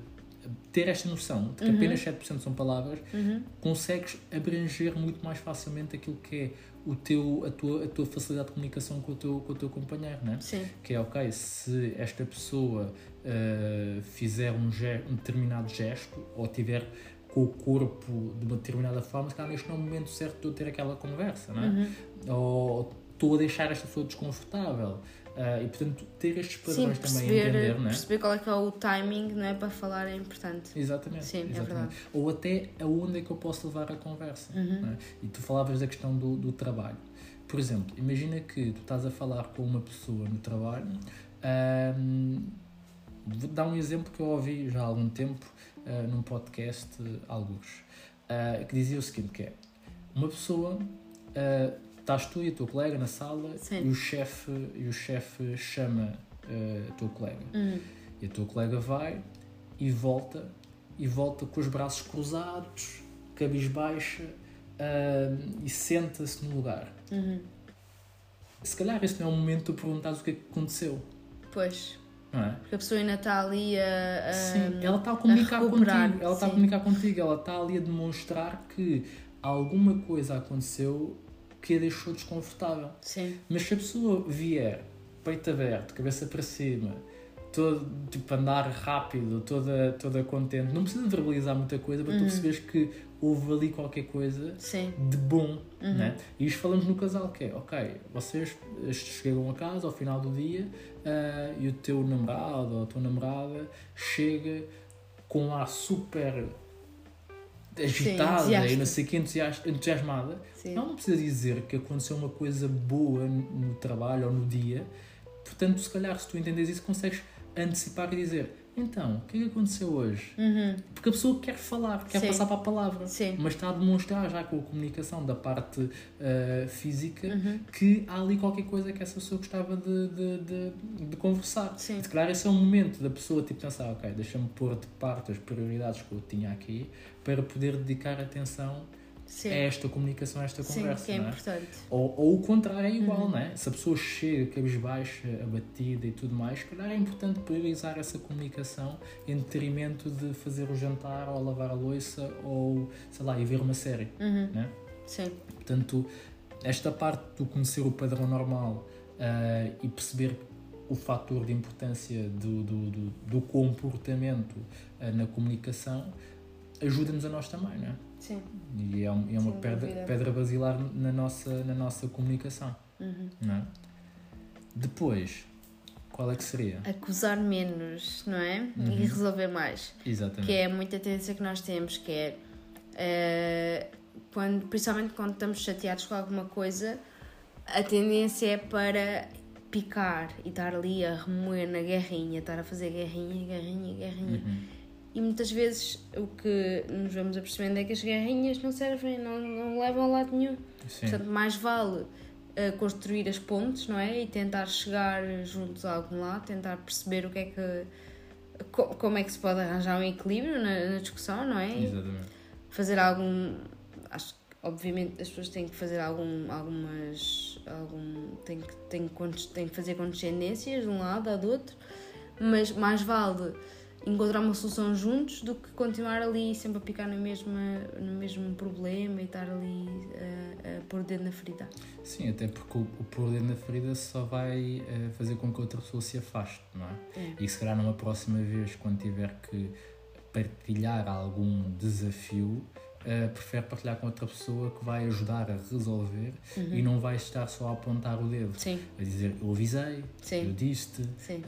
[SPEAKER 1] ter esta noção de que
[SPEAKER 2] Uhum.
[SPEAKER 1] apenas 7% são palavras,
[SPEAKER 2] Uhum.
[SPEAKER 1] consegues abranger muito mais facilmente aquilo que é o teu, a, tua, a tua facilidade de comunicação com o teu, com o teu companheiro, não é?
[SPEAKER 2] Sim.
[SPEAKER 1] Que é, ok, se esta pessoa uh, fizer um, um determinado gesto ou tiver com o corpo de uma determinada forma, se calhar neste não é o momento certo de eu ter aquela conversa, não é?
[SPEAKER 2] Uhum.
[SPEAKER 1] Ou estou a deixar esta pessoa desconfortável. Uh, e, portanto, ter estes
[SPEAKER 2] Sim,
[SPEAKER 1] padrões também a
[SPEAKER 2] perceber,
[SPEAKER 1] entender, não é?
[SPEAKER 2] perceber qual é que é o timing não é, para falar é importante.
[SPEAKER 1] Exatamente.
[SPEAKER 2] Sim, é
[SPEAKER 1] exatamente.
[SPEAKER 2] verdade.
[SPEAKER 1] Ou até aonde é que eu posso levar a conversa.
[SPEAKER 2] Uhum.
[SPEAKER 1] é? E tu falavas da questão do, do trabalho. Por exemplo, imagina que tu estás a falar com uma pessoa no trabalho. ahm, vou dar um exemplo que eu ouvi já há algum tempo ah, num podcast, uh, alguns, ah, que dizia o seguinte: que é uma pessoa. ah, Estás tu e a tua colega na sala
[SPEAKER 2] Sim.
[SPEAKER 1] e o chefe e o chefe chama ah, a tua colega
[SPEAKER 2] Uhum.
[SPEAKER 1] e a tua colega vai e volta e volta com os braços cruzados, cabisbaixa ah, e senta-se no lugar.
[SPEAKER 2] Uhum.
[SPEAKER 1] Se calhar esse não é o momento de tu perguntares o que é que aconteceu,
[SPEAKER 2] Pois,
[SPEAKER 1] é?
[SPEAKER 2] porque a pessoa ainda está ali a. a-
[SPEAKER 1] Sim, ela está a comunicar
[SPEAKER 2] recuperar,
[SPEAKER 1] contigo, ela está a
[SPEAKER 2] sim.
[SPEAKER 1] comunicar contigo, ela está ali a demonstrar que alguma coisa aconteceu que a deixou desconfortável.
[SPEAKER 2] Sim,
[SPEAKER 1] Mas se a pessoa vier peito aberto, cabeça para cima, todo, tipo, andar rápido, toda, toda contente. Não precisa verbalizar muita coisa para tu perceberes que houve ali qualquer coisa
[SPEAKER 2] Sim.
[SPEAKER 1] de bom, né? E isto falamos no casal, que é, ok, vocês chegam a casa ao final do dia ah, e o teu namorado ou a tua namorada chega com um ar super agitada
[SPEAKER 2] entusiasta.
[SPEAKER 1] e não sei o que, entusias- entusiasmada.
[SPEAKER 2] Sim.
[SPEAKER 1] Não, precisa dizer que aconteceu uma coisa boa no no trabalho ou no dia. Portanto, se calhar, se tu entendes isso, consegues antecipar e dizer então, o que é que aconteceu hoje? Porque a pessoa quer falar, quer
[SPEAKER 2] Sim.
[SPEAKER 1] passar para a palavra,
[SPEAKER 2] Sim.
[SPEAKER 1] mas está a demonstrar já com a comunicação da parte ah, física
[SPEAKER 2] Uhum.
[SPEAKER 1] que há ali qualquer coisa que essa pessoa gostava de, de, de, de conversar.
[SPEAKER 2] Sim.
[SPEAKER 1] Se calhar esse é o momento da pessoa tipo, pensar, ok, deixa-me pôr de parte as prioridades que eu tinha aqui para poder dedicar atenção
[SPEAKER 2] Sim.
[SPEAKER 1] a esta comunicação, a esta
[SPEAKER 2] Sim,
[SPEAKER 1] conversa.
[SPEAKER 2] que é
[SPEAKER 1] não é? Ou, ou o contrário é
[SPEAKER 2] Uhum.
[SPEAKER 1] igual, não é? Se a pessoa chega cabisbaixa, abatida e tudo mais, se calhar é importante priorizar essa comunicação em detrimento de fazer o jantar ou lavar a louça ou, sei lá, ir ver uma série,
[SPEAKER 2] Uhum.
[SPEAKER 1] né?
[SPEAKER 2] Sim.
[SPEAKER 1] Portanto, esta parte do conhecer o padrão normal ah, e perceber o fator de importância do, do, do, do comportamento ah, na comunicação ajuda-nos a nós também, não é?
[SPEAKER 2] Sim.
[SPEAKER 1] E é, um- é uma
[SPEAKER 2] Sem
[SPEAKER 1] pedra,
[SPEAKER 2] dúvida.
[SPEAKER 1] pedra basilar na nossa, na nossa comunicação.
[SPEAKER 2] Uhum.
[SPEAKER 1] Não é? Depois, qual é que seria?
[SPEAKER 2] Acusar menos, não é?
[SPEAKER 1] Uhum.
[SPEAKER 2] E resolver mais.
[SPEAKER 1] Exatamente.
[SPEAKER 2] Que é muita tendência que nós temos, que é eh, quando, principalmente quando estamos chateados com alguma coisa, a tendência é para picar e estar ali a remoer na guerrinha, estar a fazer guerrinha, guerrinha, guerrinha.
[SPEAKER 1] Uhum.
[SPEAKER 2] E muitas vezes o que nos vamos apercebendo é que as guerrinhas não servem, não, não levam a lado nenhum.
[SPEAKER 1] Sim.
[SPEAKER 2] Portanto, mais vale eh, construir as pontes, não é? E tentar chegar juntos a algum lado, tentar perceber o que é que. co- como é que se pode arranjar um equilíbrio na, na discussão, não é?
[SPEAKER 1] Exatamente.
[SPEAKER 2] Fazer algum. Acho que, obviamente, as pessoas têm que fazer algum, algumas. Algum, têm, que, têm, que têm que fazer condescendências de um lado ou do outro, mas mais vale encontrar uma solução juntos do que continuar ali sempre a picar no mesmo, no mesmo problema e estar ali a, a pôr o dedo na ferida.
[SPEAKER 1] Sim, até porque o, o pôr o dedo na ferida só vai eh, fazer com que outra pessoa se afaste, não é?
[SPEAKER 2] É.
[SPEAKER 1] E se calhar numa próxima vez, quando tiver que partilhar algum desafio, eh, prefere partilhar com outra pessoa que vai ajudar a resolver e não vai estar só a apontar o dedo.
[SPEAKER 2] Sim,
[SPEAKER 1] A dizer, eu avisei, eu
[SPEAKER 2] sim,
[SPEAKER 1] disse-te,
[SPEAKER 2] sim.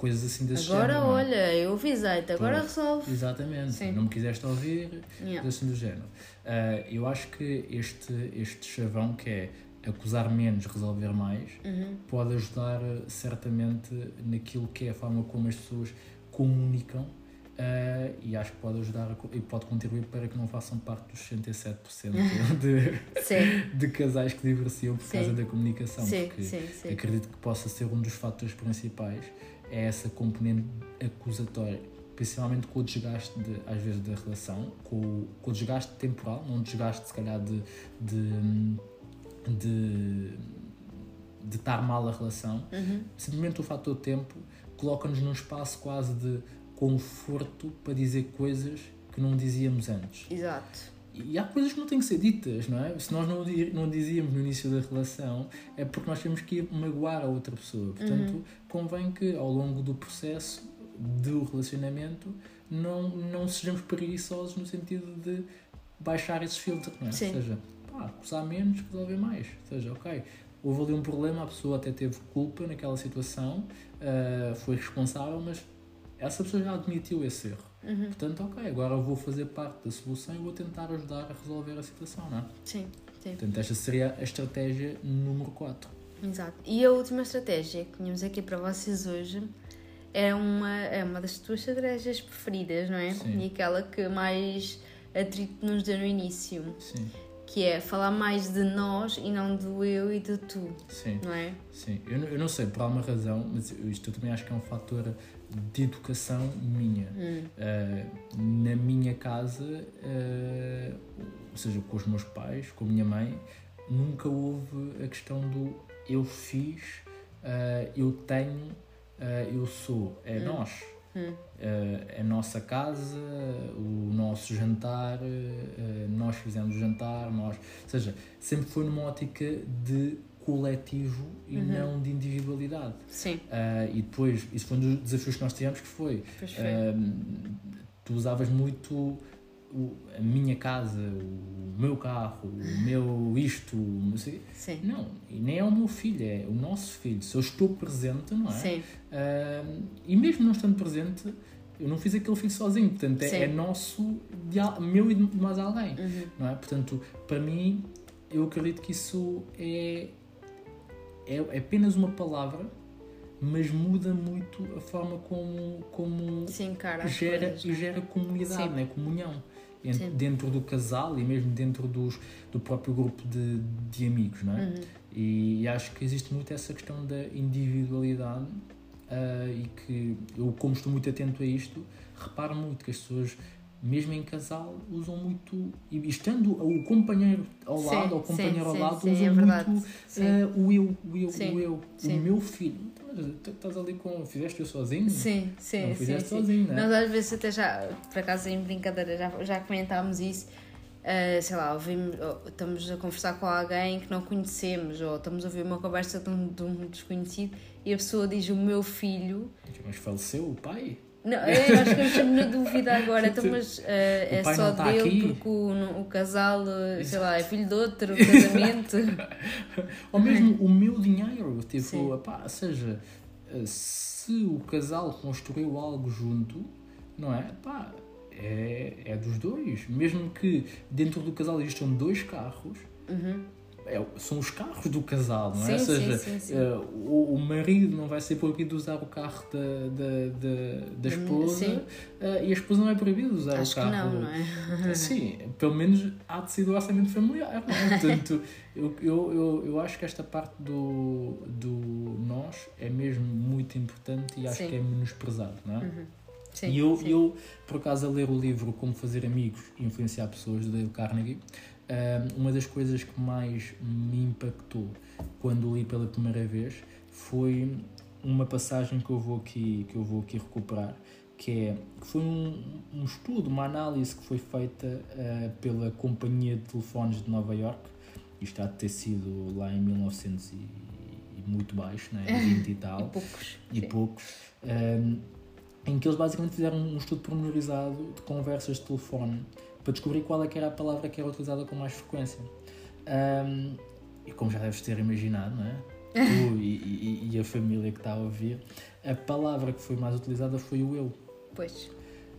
[SPEAKER 1] Coisas assim desse
[SPEAKER 2] Agora
[SPEAKER 1] género. não é?
[SPEAKER 2] olha, eu avisei-te, agora resolve.
[SPEAKER 1] Exatamente,
[SPEAKER 2] Sim.
[SPEAKER 1] não me quiseste ouvir,
[SPEAKER 2] Yeah.
[SPEAKER 1] coisas assim do género. Ah, eu acho que este, este chavão que é acusar menos, resolver mais,
[SPEAKER 2] Uhum.
[SPEAKER 1] pode ajudar eh, certamente naquilo que é a forma como as pessoas comunicam ah, e acho que pode ajudar a e pode contribuir para que não façam parte dos 67% [LAUGHS] de, de casais que divorciam por
[SPEAKER 2] Sim.
[SPEAKER 1] causa da comunicação.
[SPEAKER 2] sim,
[SPEAKER 1] porque
[SPEAKER 2] sim, sim.
[SPEAKER 1] acredito que possa ser um dos fatores principais é essa componente acusatória principalmente com o desgaste de, às vezes da relação com, o- com o desgaste temporal não desgaste se calhar de de, de, de estar mal a relação
[SPEAKER 2] Uhum.
[SPEAKER 1] simplesmente o fator tempo coloca-nos num espaço quase de conforto para dizer coisas que não dizíamos antes
[SPEAKER 2] Exato.
[SPEAKER 1] E há coisas que não têm que ser ditas, não é? Se nós não, di- não dizíamos no início da relação, é porque nós temos que ir magoar a outra pessoa. Portanto, convém que ao longo do processo do relacionamento não, não sejamos preguiçosos no sentido de baixar esses filtros, não é?
[SPEAKER 2] Sim.
[SPEAKER 1] Ou seja, pá, acusar menos, resolver mais. Ou seja, ok, houve ali um problema, a pessoa até teve culpa naquela situação, ah, foi responsável, mas essa pessoa já admitiu esse erro.
[SPEAKER 2] Uhum.
[SPEAKER 1] Portanto, ok, agora eu vou fazer parte da solução e vou tentar ajudar a resolver a situação, não é?
[SPEAKER 2] Sim, sim.
[SPEAKER 1] Portanto, esta seria a estratégia número 4.
[SPEAKER 2] Exato. E a última estratégia que tínhamos aqui para vocês hoje é uma, é uma das tuas estratégias preferidas, não é?
[SPEAKER 1] Sim.
[SPEAKER 2] E aquela que mais atrito nos deu no início,
[SPEAKER 1] Sim,
[SPEAKER 2] que é falar mais de nós e não do eu e do tu,
[SPEAKER 1] sim,
[SPEAKER 2] não é?
[SPEAKER 1] sim. Eu, eu não sei por alguma razão, mas isto eu também acho que é um fator de educação minha.
[SPEAKER 2] Hum.
[SPEAKER 1] Uh, na minha casa, uh, ou seja, com os meus pais, com a minha mãe, nunca houve a questão do eu fiz, uh, eu tenho, eu sou. É nós.
[SPEAKER 2] Hum.
[SPEAKER 1] É a nossa casa, o nosso jantar, nós fizemos o jantar, nós. Ou seja, sempre foi numa ótica de coletivo e
[SPEAKER 2] Uhum.
[SPEAKER 1] não de individualidade.
[SPEAKER 2] Sim,
[SPEAKER 1] Ah, e depois, isso foi um dos desafios que nós tivemos, que foi,
[SPEAKER 2] pois foi.
[SPEAKER 1] ah, tu usavas muito o- a minha casa, o meu carro, o meu isto, não sei-
[SPEAKER 2] Sim,
[SPEAKER 1] não, e nem é o meu filho, é o nosso filho. Se eu estou presente, não é?
[SPEAKER 2] sim,
[SPEAKER 1] Ah, e mesmo não estando presente, eu não fiz aquele filho sozinho, portanto é, é nosso, de, meu e de mais alguém,
[SPEAKER 2] Uhum.
[SPEAKER 1] não é? Portanto, para mim, eu acredito que isso é, é, é apenas uma palavra, mas muda muito a forma como, como
[SPEAKER 2] sim, cara.
[SPEAKER 1] gera,
[SPEAKER 2] coisas,
[SPEAKER 1] e
[SPEAKER 2] né?
[SPEAKER 1] gera comunidade,
[SPEAKER 2] Sim.
[SPEAKER 1] né? comunhão.
[SPEAKER 2] Sim.
[SPEAKER 1] Dentro do casal e mesmo dentro dos, do próprio grupo de, de amigos, não é?
[SPEAKER 2] Uhum.
[SPEAKER 1] E acho que existe muito essa questão da individualidade ah, e que eu, como estou muito atento a isto, reparo muito que as pessoas, mesmo em casal, usam muito, e estando o companheiro ao
[SPEAKER 2] Sim,
[SPEAKER 1] lado, ou o
[SPEAKER 2] sim,
[SPEAKER 1] companheiro ao lado,
[SPEAKER 2] sim,
[SPEAKER 1] usam
[SPEAKER 2] é
[SPEAKER 1] muito ah, o eu, o eu, o eu,
[SPEAKER 2] sim.
[SPEAKER 1] o meu filho. Mas tu estás ali com, fizeste eu sozinho?
[SPEAKER 2] Sim, sim,
[SPEAKER 1] Não
[SPEAKER 2] sim,
[SPEAKER 1] fizeste sozinho, não é?
[SPEAKER 2] Nós às vezes até já, por acaso em brincadeira, já, já comentámos isso. Ah, sei lá, ouvimos, ou estamos a conversar com alguém que não conhecemos, ou estamos a ouvir uma conversa de um, de um desconhecido e a pessoa diz o meu filho.
[SPEAKER 1] Mas faleceu o pai?
[SPEAKER 2] Não, eu acho que estamos [LAUGHS] na dúvida agora, então, mas ah, é só
[SPEAKER 1] está
[SPEAKER 2] dele
[SPEAKER 1] aqui?
[SPEAKER 2] porque o, o casal, ah, sei lá, é filho de outro, casamento. [LAUGHS]
[SPEAKER 1] Ou mesmo o meu dinheiro, tipo,
[SPEAKER 2] Sim.
[SPEAKER 1] epá, seja, eh, se o casal construiu algo junto, não é? Pá, é, é dos dois. Mesmo que dentro do casal existam dois carros,
[SPEAKER 2] Uhum.
[SPEAKER 1] É- são os carros do casal, não é?
[SPEAKER 2] Sim,
[SPEAKER 1] ou seja,
[SPEAKER 2] sim, sim,
[SPEAKER 1] eh, o, o marido não vai ser proibido de usar o carro da, da, da, da esposa eh, e a esposa não é proibida de usar
[SPEAKER 2] Acho
[SPEAKER 1] o
[SPEAKER 2] que
[SPEAKER 1] carro.
[SPEAKER 2] não, não é?
[SPEAKER 1] Sim, pelo menos há de ser do orçamento familiar. Não é? [LAUGHS] Portanto, eu, eu, eu, eu acho que esta parte do, do nós é mesmo muito importante e acho que é menosprezado, não é?
[SPEAKER 2] Uhum. Sim,
[SPEAKER 1] e eu,
[SPEAKER 2] sim.
[SPEAKER 1] eu, por acaso, a ler o livro Como Fazer Amigos e Influenciar Pessoas, de Dale Carnegie, uma das coisas que mais me impactou quando li pela primeira vez foi uma passagem que eu vou aqui, que eu vou aqui recuperar, que é que foi um, um estudo, uma análise que foi feita ah, pela Companhia de Telefones de Nova York, isto há de ter sido lá em 1900 e, e muito baixo, né? 20 [LAUGHS] e tal
[SPEAKER 2] E poucos.
[SPEAKER 1] e poucos, um, em que eles basicamente fizeram um estudo pormenorizado de conversas de telefone para descobrir qual é que era a palavra que era utilizada com mais frequência. Um, e como já deves ter imaginado, não é? Tu [LAUGHS] e, e- e a família que está a ouvir, a palavra que foi mais utilizada foi o eu.
[SPEAKER 2] Pois,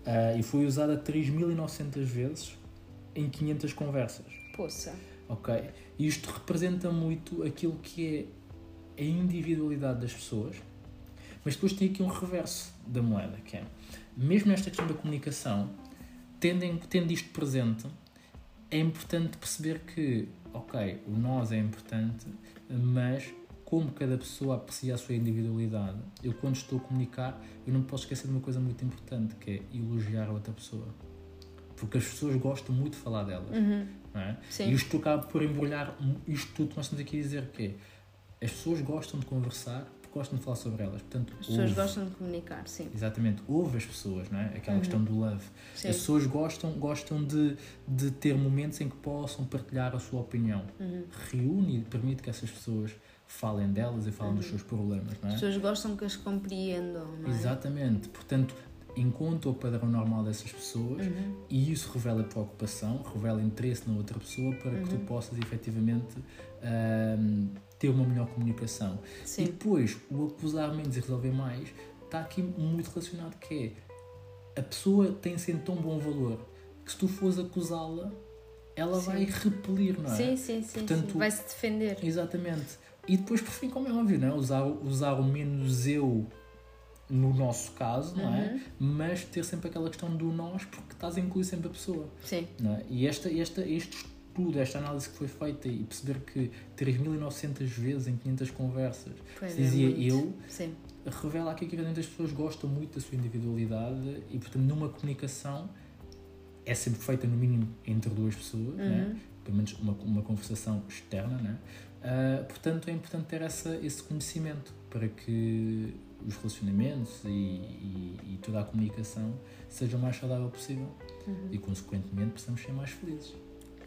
[SPEAKER 1] Uh, e foi usada 3.900 vezes em 500 conversas.
[SPEAKER 2] poça.
[SPEAKER 1] Ok? E isto representa muito aquilo que é a individualidade das pessoas, mas depois tem aqui um reverso da moeda, que é, mesmo nesta questão da comunicação, tendo, em- tendo isto presente, é importante perceber que, ok, o nós é importante, mas como cada pessoa aprecia a sua individualidade, eu quando estou a comunicar, eu não posso esquecer de uma coisa muito importante, que é elogiar a outra pessoa. Porque as pessoas gostam muito de falar delas.
[SPEAKER 2] Uhum.
[SPEAKER 1] Não é?
[SPEAKER 2] Sim.
[SPEAKER 1] E isto acaba por embrulhar isto tudo que nós estamos aqui a dizer que é, as pessoas gostam de conversar gostam de falar sobre elas. Portanto,
[SPEAKER 2] As pessoas
[SPEAKER 1] ouve.
[SPEAKER 2] gostam de comunicar, sim.
[SPEAKER 1] Exatamente, ouve as pessoas, não é? Aquela
[SPEAKER 2] Uhum.
[SPEAKER 1] questão do love.
[SPEAKER 2] Sim.
[SPEAKER 1] As pessoas gostam, gostam de, de ter momentos em que possam partilhar a sua opinião.
[SPEAKER 2] Uhum.
[SPEAKER 1] Reúne e permite que essas pessoas falem delas e falem dos seus problemas, não é?
[SPEAKER 2] As pessoas gostam que as compreendam, não é?
[SPEAKER 1] Exatamente. Portanto, encontra o padrão normal dessas pessoas
[SPEAKER 2] Uhum.
[SPEAKER 1] e isso revela preocupação, revela interesse na outra pessoa para que tu
[SPEAKER 2] Uhum.
[SPEAKER 1] possas efetivamente ahm, ter uma melhor comunicação. E
[SPEAKER 2] Sim,
[SPEAKER 1] depois, o acusar menos e resolver mais está aqui muito relacionado que é a pessoa tem sempre tão bom valor que se tu fores acusá-la, ela
[SPEAKER 2] Sim.
[SPEAKER 1] vai repelir, não é?
[SPEAKER 2] sim, sim, sim,
[SPEAKER 1] Portanto,
[SPEAKER 2] sim. Vai-se defender.
[SPEAKER 1] Exatamente. E depois, por fim, como é óbvio, não é? usar, usar o menos eu no nosso caso, não é?
[SPEAKER 2] Uhum.
[SPEAKER 1] Mas ter sempre aquela questão do nós, porque estás a incluir sempre a pessoa.
[SPEAKER 2] Sim,
[SPEAKER 1] Não é? E esta, esta, este estudo, esta análise que foi feita e perceber que 3.900 vezes em 500 conversas
[SPEAKER 2] pois
[SPEAKER 1] se
[SPEAKER 2] é,
[SPEAKER 1] dizia
[SPEAKER 2] muito.
[SPEAKER 1] eu,
[SPEAKER 2] Sim,
[SPEAKER 1] revela aqui que realmente as pessoas gostam muito da sua individualidade e, portanto, numa comunicação é sempre feita no mínimo entre duas pessoas, né?
[SPEAKER 2] Uhum.
[SPEAKER 1] pelo menos uma, uma conversação externa. Né? Ah, portanto, é importante ter essa, esse conhecimento para que os relacionamentos e, e, e toda a comunicação seja o mais saudável possível
[SPEAKER 2] Uhum.
[SPEAKER 1] e, consequentemente, possamos ser mais felizes.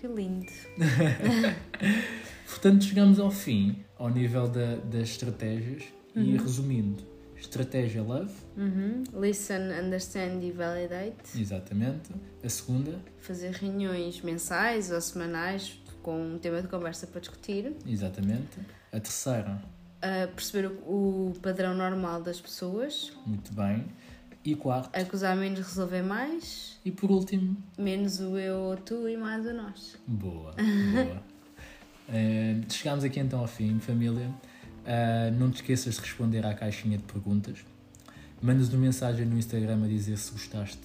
[SPEAKER 2] Que lindo. [LAUGHS]
[SPEAKER 1] Portanto, chegamos ao fim, ao nível da, das estratégias, e resumindo, estratégia love,
[SPEAKER 2] Uhum. Listen, understand e validate.
[SPEAKER 1] exatamente. A segunda,
[SPEAKER 2] Fazer reuniões mensais ou semanais com um tema de conversa para discutir.
[SPEAKER 1] exatamente. A terceira,
[SPEAKER 2] perceber o, o padrão normal das pessoas.
[SPEAKER 1] muito bem. E quarto,
[SPEAKER 2] Acusar menos, resolver mais.
[SPEAKER 1] e por último,
[SPEAKER 2] Menos o eu ou tu e mais o nós.
[SPEAKER 1] Boa, boa. [LAUGHS] Eh, chegamos aqui então ao fim, família. Eh, não te esqueças de responder à caixinha de perguntas. Mandas uma mensagem no Instagram a dizer se gostaste.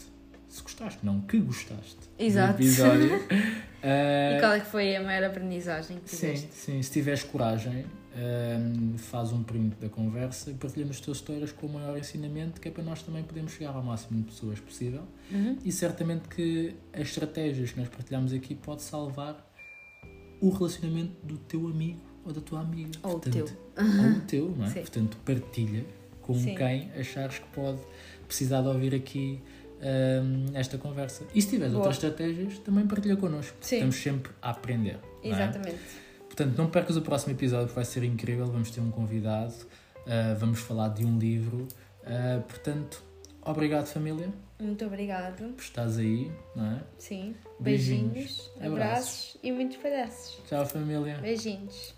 [SPEAKER 1] Se gostaste, não, que gostaste
[SPEAKER 2] Exato.
[SPEAKER 1] do episódio. [LAUGHS] Eh,
[SPEAKER 2] E qual é que foi a maior aprendizagem que
[SPEAKER 1] sim,
[SPEAKER 2] tiveste?
[SPEAKER 1] sim, se tiveres coragem, eh, faz um print da conversa e partilha nos teus stories com o maior ensinamento, que é para nós também podermos chegar ao máximo de pessoas possível.
[SPEAKER 2] Uhum.
[SPEAKER 1] E certamente que as estratégias que nós partilhamos aqui pode salvar o relacionamento do teu amigo ou da tua amiga.
[SPEAKER 2] Ou o
[SPEAKER 1] Portanto,
[SPEAKER 2] teu.
[SPEAKER 1] Ou o [LAUGHS] teu, não é?
[SPEAKER 2] Sim.
[SPEAKER 1] Portanto, partilha com
[SPEAKER 2] Sim.
[SPEAKER 1] quem achares que pode precisar de ouvir aqui hum, esta conversa. E se tiveres
[SPEAKER 2] Boa.
[SPEAKER 1] outras estratégias, também partilha connosco.
[SPEAKER 2] Sim.
[SPEAKER 1] Estamos sempre a aprender. é?
[SPEAKER 2] Exatamente.
[SPEAKER 1] Portanto, não percas o próximo episódio que vai ser incrível. Vamos ter um convidado, uh, vamos falar de um livro. Uh, portanto, obrigado, família,
[SPEAKER 2] Muito obrigado.
[SPEAKER 1] por estares aí. Não é?
[SPEAKER 2] Sim.
[SPEAKER 1] Beijinhos.
[SPEAKER 2] Beijinhos,
[SPEAKER 1] Abraços.
[SPEAKER 2] abraços e muitos palhaços.
[SPEAKER 1] Tchau, família.
[SPEAKER 2] Beijinhos.